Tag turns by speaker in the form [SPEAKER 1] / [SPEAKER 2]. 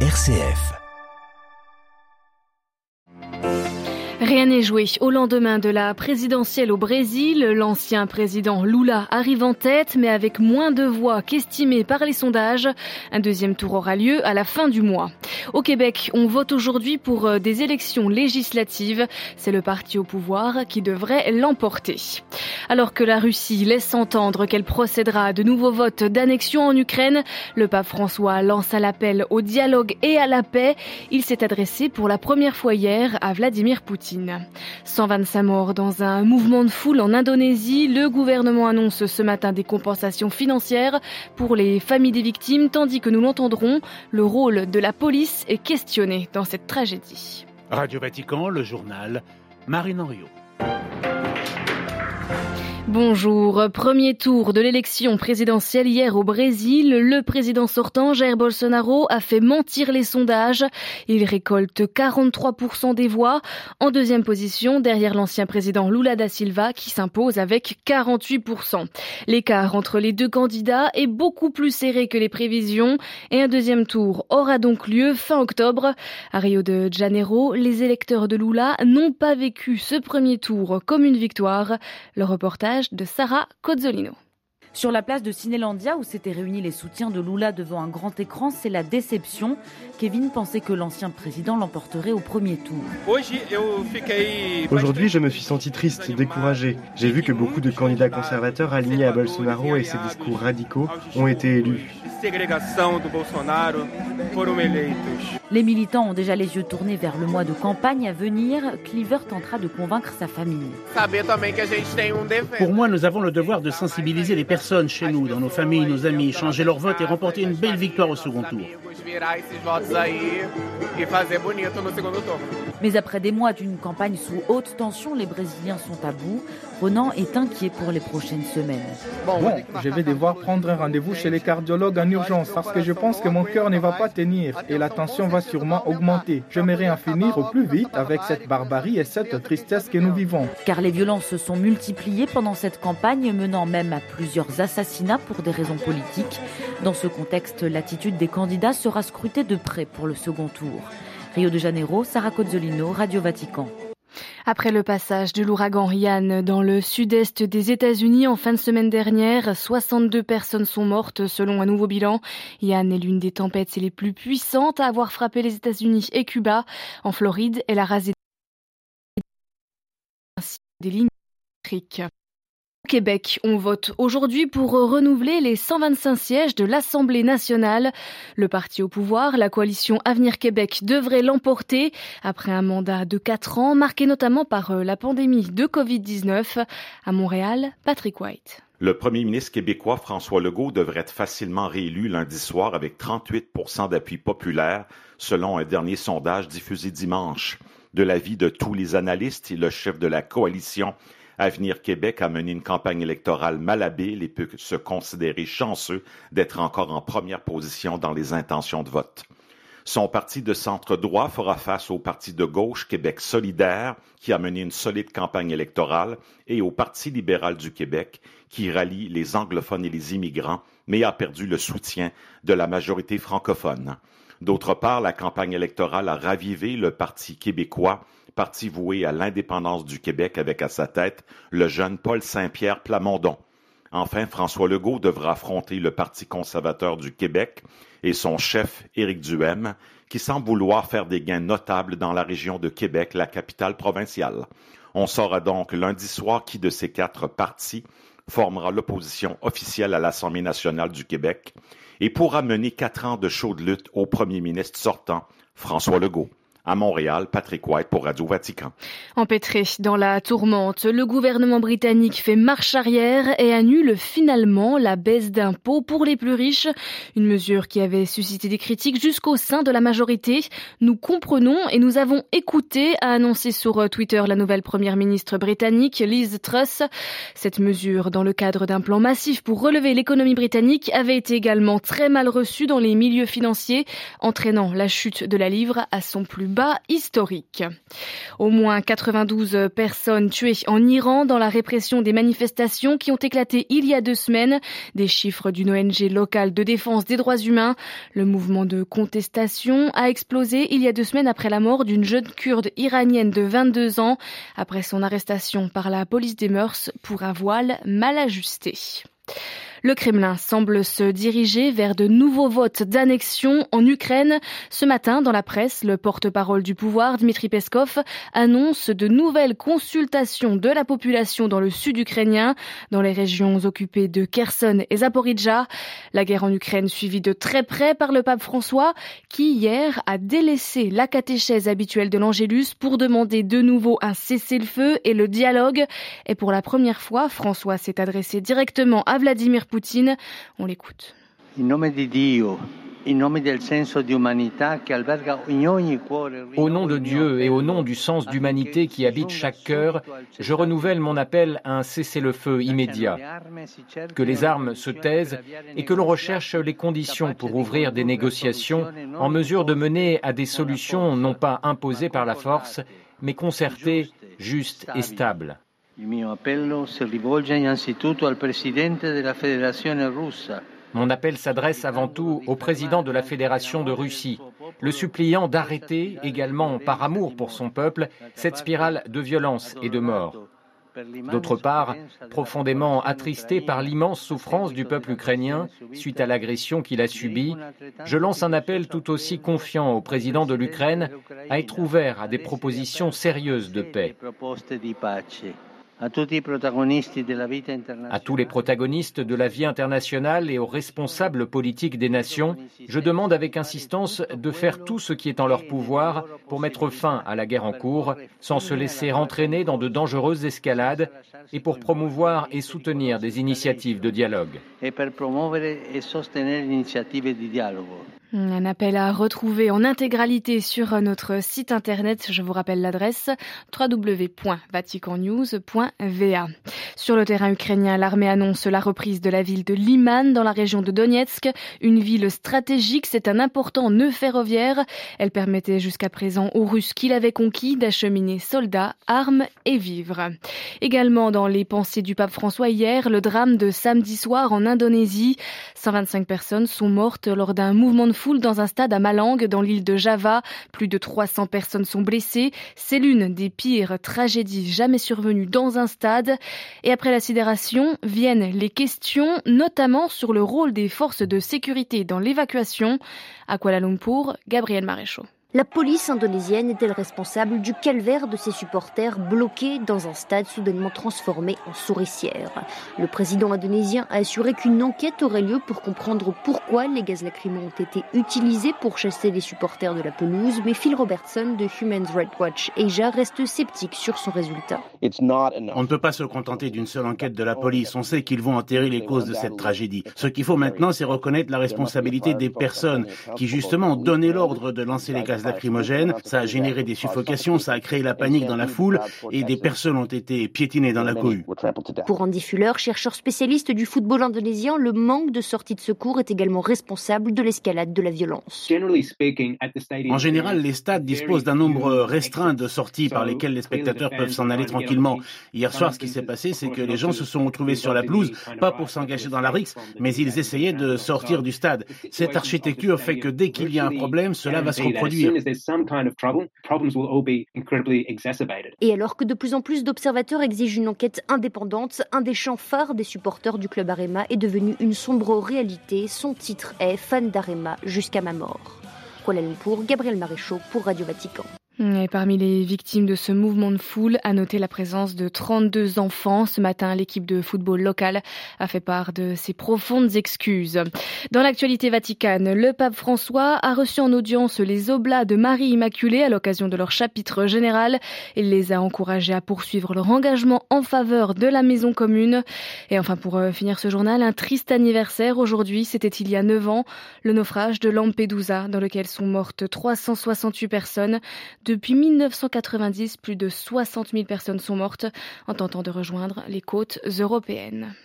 [SPEAKER 1] RCF.
[SPEAKER 2] Rien n'est joué. Au lendemain de la présidentielle au Brésil, l'ancien président Lula arrive en tête, mais avec moins de voix qu'estimé par les sondages. Un deuxième tour aura lieu à la fin du mois. Au Québec, on vote aujourd'hui pour euh, des élections législatives. C'est le parti au pouvoir qui devrait l'emporter. Alors que la Russie laisse entendre qu'elle procédera à de nouveaux votes d'annexion en Ukraine, le pape François lance à l'appel au dialogue et à la paix. Il s'est adressé pour la première fois hier à Vladimir Poutine. 125 morts dans un mouvement de foule en Indonésie. Le gouvernement annonce ce matin des compensations financières pour les familles des victimes, tandis que nous l'entendrons, le rôle de la police est questionné dans cette tragédie.
[SPEAKER 3] Radio Vatican, le journal, Marine Henriot.
[SPEAKER 2] Bonjour. Premier tour de l'élection présidentielle hier au Brésil. Le président sortant, Jair Bolsonaro, a fait mentir les sondages. Il récolte 43% des voix. En deuxième position, derrière l'ancien président Lula da Silva, qui s'impose avec 48%. L'écart entre les deux candidats est beaucoup plus serré que les prévisions et un deuxième tour aura donc lieu fin octobre. À Rio de Janeiro, les électeurs de Lula n'ont pas vécu ce premier tour comme une victoire. Le reportage de Sarah Cozzolino.
[SPEAKER 4] Sur la place de Cinélandia, où s'étaient réunis les soutiens de Lula devant un grand écran, c'est la déception. Kevin pensait que l'ancien président l'emporterait au premier tour.
[SPEAKER 5] Aujourd'hui, je me suis senti triste, découragé. J'ai vu que beaucoup de candidats conservateurs alignés à Bolsonaro et ses discours radicaux ont été élus.
[SPEAKER 4] Les militants ont déjà les yeux tournés vers le mois de campagne à venir. Cleaver tentera de convaincre sa famille.
[SPEAKER 3] Pour moi, nous avons le devoir de sensibiliser les personnes chez nous, dans nos familles, nos amis, changer leur vote et remporter une belle victoire au second tour.
[SPEAKER 4] Mais après des mois d'une campagne sous haute tension, les Brésiliens sont à bout. Ronan est inquiet pour les prochaines semaines.
[SPEAKER 6] Bon, je vais devoir prendre un rendez-vous chez les cardiologues en urgence parce que je pense que mon cœur ne va pas tenir et la tension va sûrement augmenter. J'aimerais en finir au plus vite avec cette barbarie et cette tristesse que nous vivons.
[SPEAKER 4] Car les violences se sont multipliées pendant cette campagne, menant même à plusieurs assassinats pour des raisons politiques. Dans ce contexte, l'attitude des candidats sera scrutée de près pour le second tour. Rio de Janeiro, Sarah Cozzolino, Radio Vatican.
[SPEAKER 2] Après le passage de l'ouragan Yann dans le sud-est des États-Unis en fin de semaine dernière, 62 personnes sont mortes selon un nouveau bilan. Yann est l'une des tempêtes les plus puissantes à avoir frappé les États-Unis et Cuba. En Floride, elle a rasé des lignes électriques. Au Québec, on vote aujourd'hui pour renouveler les 125 sièges de l'Assemblée nationale. Le parti au pouvoir, la coalition Avenir Québec, devrait l'emporter après un mandat de 4 ans marqué notamment par euh, la pandémie de Covid-19. À Montréal, Patrick White.
[SPEAKER 7] Le premier ministre québécois François Legault devrait être facilement réélu lundi soir avec 38 d'appui populaire, selon un dernier sondage diffusé dimanche. De l'avis de tous les analystes, et le chef de la coalition Avenir Québec a mené une campagne électorale malhabile et peut se considérer chanceux d'être encore en première position dans les intentions de vote. Son parti de centre droit fera face au parti de gauche Québec solidaire, qui a mené une solide campagne électorale, et au Parti libéral du Québec, qui rallie les anglophones et les immigrants, mais a perdu le soutien de la majorité francophone. D'autre part, la campagne électorale a ravivé le Parti québécois, parti voué à l'indépendance du Québec avec à sa tête le jeune Paul Saint-Pierre Plamondon. Enfin, François Legault devra affronter le Parti conservateur du Québec et son chef, Éric Duhem, qui semble vouloir faire des gains notables dans la région de Québec, la capitale provinciale. On saura donc lundi soir qui de ces quatre partis formera l'opposition officielle à l'Assemblée nationale du Québec et pourra mener quatre ans de chaude lutte au premier ministre sortant, François Legault. À Montréal, Patrick White pour Radio Vatican.
[SPEAKER 2] Empêtré dans la tourmente, le gouvernement britannique fait marche arrière et annule finalement la baisse d'impôts pour les plus riches, une mesure qui avait suscité des critiques jusqu'au sein de la majorité. Nous comprenons et nous avons écouté, a annoncé sur Twitter la nouvelle première ministre britannique Liz Truss. Cette mesure, dans le cadre d'un plan massif pour relever l'économie britannique, avait été également très mal reçue dans les milieux financiers, entraînant la chute de la livre à son plus historique. Au moins 92 personnes tuées en Iran dans la répression des manifestations qui ont éclaté il y a deux semaines. Des chiffres d'une ONG locale de défense des droits humains. Le mouvement de contestation a explosé il y a deux semaines après la mort d'une jeune kurde iranienne de 22 ans, après son arrestation par la police des mœurs pour un voile mal ajusté. Le Kremlin semble se diriger vers de nouveaux votes d'annexion en Ukraine. Ce matin, dans la presse, le porte-parole du pouvoir, Dmitri Peskov, annonce de nouvelles consultations de la population dans le sud ukrainien, dans les régions occupées de Kherson et Zaporizhia. La guerre en Ukraine suivie de très près par le pape François, qui hier a délaissé la catéchèse habituelle de l'Angélus pour demander de nouveau un cessez-le-feu et le dialogue. Et pour la première fois, François s'est adressé directement à Vladimir Poutine. On l'écoute. Au nom
[SPEAKER 1] de Dieu et au nom du sens d'humanité qui habite chaque cœur, je renouvelle mon appel à un cessez-le-feu immédiat. Que les armes se taisent et que l'on recherche les conditions pour ouvrir des négociations en mesure de mener à des solutions non pas imposées par la force, mais concertées, justes et stables. Mon appel s'adresse avant tout au président de la Fédération de Russie, le suppliant d'arrêter, également par amour pour son peuple, cette spirale de violence et de mort. D'autre part, profondément attristé par l'immense souffrance du peuple ukrainien suite à l'agression qu'il a subie, je lance un appel tout aussi confiant au président de l'Ukraine à être ouvert à des propositions sérieuses de paix. À tous les protagonistes de la vie internationale et aux responsables politiques des nations, je demande avec insistance de faire tout ce qui est en leur pouvoir pour mettre fin à la guerre en cours, sans se laisser entraîner dans de dangereuses escalades et pour promouvoir et soutenir des initiatives de dialogue.
[SPEAKER 2] Un appel à retrouver en intégralité sur notre site internet. Je vous rappelle l'adresse www.vaticannews.va. Sur le terrain ukrainien, l'armée annonce la reprise de la ville de Liman dans la région de Donetsk. Une ville stratégique, c'est un important nœud ferroviaire. Elle permettait jusqu'à présent aux Russes qui l'avaient conquis d'acheminer soldats, armes et vivres. Également dans les pensées du pape François hier, le drame de samedi soir en Indonésie. 125 personnes sont mortes lors d'un mouvement de foule dans un stade à Malang, dans l'île de Java. Plus de 300 personnes sont blessées. C'est l'une des pires tragédies jamais survenues dans un stade. Et après la sidération viennent les questions, notamment sur le rôle des forces de sécurité dans l'évacuation. À Kuala Lumpur, Gabriel Maréchaux.
[SPEAKER 8] La police indonésienne est-elle responsable du calvaire de ses supporters bloqués dans un stade soudainement transformé en souricière? Le président indonésien a assuré qu'une enquête aurait lieu pour comprendre pourquoi les gaz lacrymaux ont été utilisés pour chasser les supporters de la pelouse, mais Phil Robertson de Human Rights Watch Asia reste sceptique sur son résultat.
[SPEAKER 3] On ne peut pas se contenter d'une seule enquête de la police. On sait qu'ils vont enterrer les causes de cette tragédie. Ce qu'il faut maintenant, c'est reconnaître la responsabilité des personnes qui justement ont donné l'ordre de lancer les gaz lacrymogènes, ça a généré des suffocations, ça a créé la panique dans la foule et des personnes ont été piétinées dans la cohue.
[SPEAKER 8] Pour Andy Fuller, chercheur spécialiste du football indonésien, le manque de sorties de secours est également responsable de l'escalade de la violence.
[SPEAKER 3] En général, les stades disposent d'un nombre restreint de sorties par lesquelles les spectateurs peuvent s'en aller tranquillement. Hier soir, ce qui s'est passé, c'est que les gens se sont retrouvés sur la pelouse, pas pour s'engager dans la rixe, mais ils essayaient de sortir du stade. Cette architecture fait que dès qu'il y a un problème, cela va se reproduire.
[SPEAKER 8] Et alors que de plus en plus d'observateurs exigent une enquête indépendante, un des chants phares des supporters du club Arema est devenu une sombre réalité. Son titre est Fan d'Arema jusqu'à ma mort. Kuala Lumpur, Gabriel Maréchaux pour Radio Vatican.
[SPEAKER 2] Et parmi les victimes de ce mouvement de foule, à noter la présence de 32 enfants. Ce matin, l'équipe de football locale a fait part de ses profondes excuses. Dans l'actualité vaticane, le pape François a reçu en audience les oblats de Marie Immaculée à l'occasion de leur chapitre général. Il les a encouragés à poursuivre leur engagement en faveur de la maison commune. Et enfin, pour euh, finir ce journal, un triste anniversaire aujourd'hui. C'était il y a 9 ans, le naufrage de Lampedusa, dans lequel sont mortes 368 personnes. Depuis 1990, plus de 60 000 personnes sont mortes en tentant de rejoindre les côtes européennes.